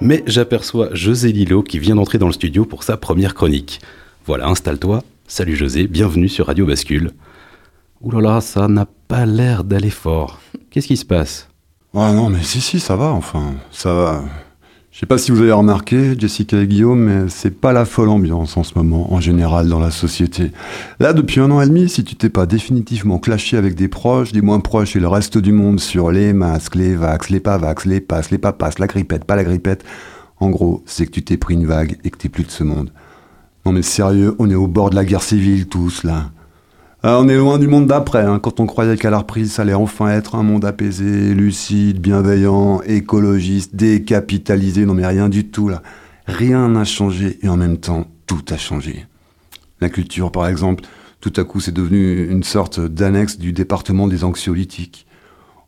Mais j'aperçois José Lilo qui vient d'entrer dans le studio pour sa première chronique. Voilà, installe-toi. Salut José, bienvenue sur Radio Bascule. Ouh ça n'a pas l'air d'aller fort. Qu'est-ce qui se passe? Ah non, mais si, si, ça va, enfin, ça va. Je sais pas si vous avez remarqué, Jessica et Guillaume, mais c'est pas la folle ambiance en ce moment, en général, dans la société. Là, depuis un an et demi, si tu t'es pas définitivement clashé avec des proches, des moins proches et le reste du monde sur les masques, les vax, les pas vax, les passes, les pas la grippette, pas la grippette, en gros, c'est que tu t'es pris une vague et que t'es plus de ce monde. Non mais sérieux, on est au bord de la guerre civile tous, là. Ah, on est loin du monde d'après, hein, quand on croyait qu'à la reprise, ça allait enfin être un monde apaisé, lucide, bienveillant, écologiste, décapitalisé. Non mais rien du tout là. Rien n'a changé et en même temps, tout a changé. La culture, par exemple, tout à coup, c'est devenu une sorte d'annexe du département des anxiolytiques.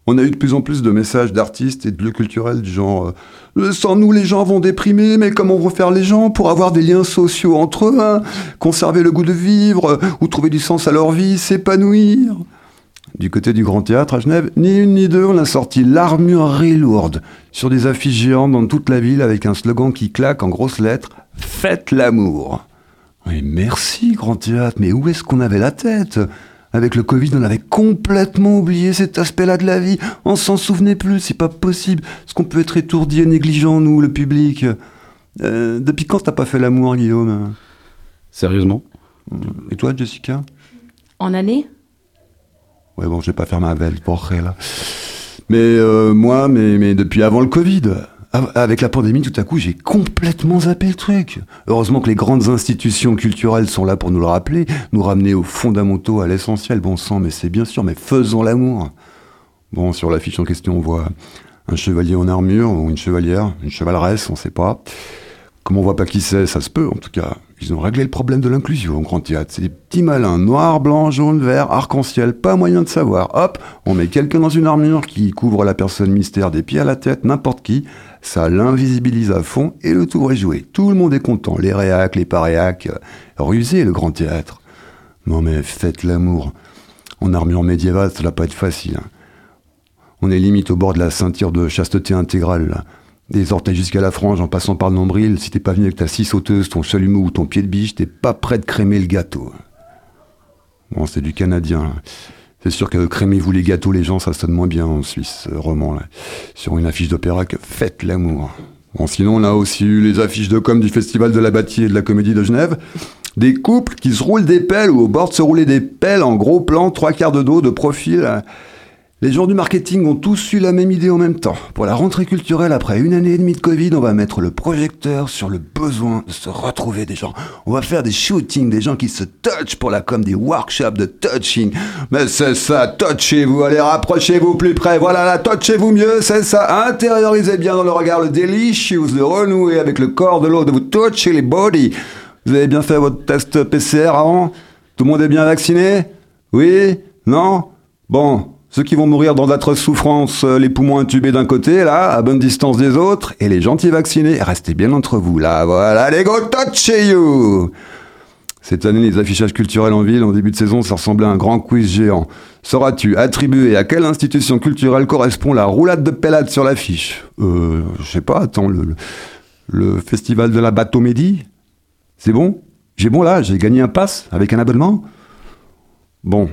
On a eu de plus en plus de messages d'artistes et de lieux culturels du genre euh, Sans nous, les gens vont déprimer, mais comment vont faire les gens pour avoir des liens sociaux entre eux, hein? Conserver le goût de vivre, euh, ou trouver du sens à leur vie, s'épanouir. Du côté du Grand Théâtre à Genève, ni une ni deux, on a sorti l'armurerie lourde sur des affiches géantes dans toute la ville avec un slogan qui claque en grosses lettres Faites l'amour. Oui, merci, Grand Théâtre, mais où est-ce qu'on avait la tête? Avec le Covid, on avait complètement oublié cet aspect-là de la vie. On s'en souvenait plus, c'est pas possible. Est-ce qu'on peut être étourdi et négligent, nous, le public Euh, Depuis quand t'as pas fait l'amour, Guillaume? Sérieusement? Et toi, Jessica? En année? Ouais, bon, je vais pas faire ma belle pour là. Mais euh, moi, mais, mais depuis avant le Covid. Av- Avec la pandémie, tout à coup, j'ai complètement zappé le truc. Heureusement que les grandes institutions culturelles sont là pour nous le rappeler, nous ramener aux fondamentaux, à l'essentiel, bon sang, mais c'est bien sûr, mais faisons l'amour. Bon, sur l'affiche en question, on voit un chevalier en armure, ou une chevalière, une chevaleresse, on sait pas. Comme on voit pas qui c'est, ça se peut en tout cas. Ils ont réglé le problème de l'inclusion au Grand Théâtre. C'est des petits malins, noir, blanc, jaune, vert, arc-en-ciel, pas moyen de savoir. Hop, on met quelqu'un dans une armure qui couvre la personne mystère des pieds à la tête, n'importe qui. Ça l'invisibilise à fond et le tour est joué. Tout le monde est content. Les réacs, les paréacs. euh, Rusé le Grand Théâtre. Non mais faites l'amour. En armure médiévale, ça va pas être facile. hein. On est limite au bord de la ceinture de chasteté intégrale. Des orteils jusqu'à la frange en passant par le nombril. Si t'es pas venu avec ta scie sauteuse, ton chalumeau ou ton pied de biche, t'es pas prêt de crémer le gâteau. Bon, c'est du canadien. là. C'est sûr que crémez-vous les gâteaux, les gens, ça sonne moins bien en Suisse, ce roman là. Sur une affiche d'opéra que faites l'amour. Bon, sinon, on a aussi eu les affiches de com du Festival de la Bâtie et de la Comédie de Genève. Des couples qui se roulent des pelles ou au bord de se rouler des pelles en gros plan, trois quarts de dos, de profil. hein. Les gens du marketing ont tous eu la même idée en même temps. Pour la rentrée culturelle, après une année et demie de Covid, on va mettre le projecteur sur le besoin de se retrouver des gens. On va faire des shootings, des gens qui se touchent pour la com, des workshops de touching. Mais c'est ça, touchez-vous, allez, rapprochez-vous plus près. Voilà, là, touchez-vous mieux, c'est ça. Intériorisez bien dans le regard le delicious, de renouer avec le corps de l'autre, vous toucher les bodies. Vous avez bien fait votre test PCR avant? Tout le monde est bien vacciné? Oui? Non? Bon, ceux qui vont mourir dans d'atroces souffrances, euh, les poumons intubés d'un côté, là, à bonne distance des autres, et les gentils vaccinés, restez bien entre vous, là, voilà, les go touchez you. Cette année, les affichages culturels en ville, en début de saison, ça ressemblait à un grand quiz géant. Sauras-tu attribuer à quelle institution culturelle correspond la roulade de pellade sur l'affiche? Euh, je sais pas, attends, le, le, le festival de la Bateau-Médie C'est bon? J'ai bon là, j'ai gagné un pass avec un abonnement? Bon,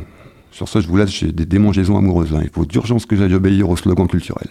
sur ça, je vous laisse, j'ai des démangeaisons amoureuses. là. Il faut d'urgence que j'aille obéir au slogan culturel.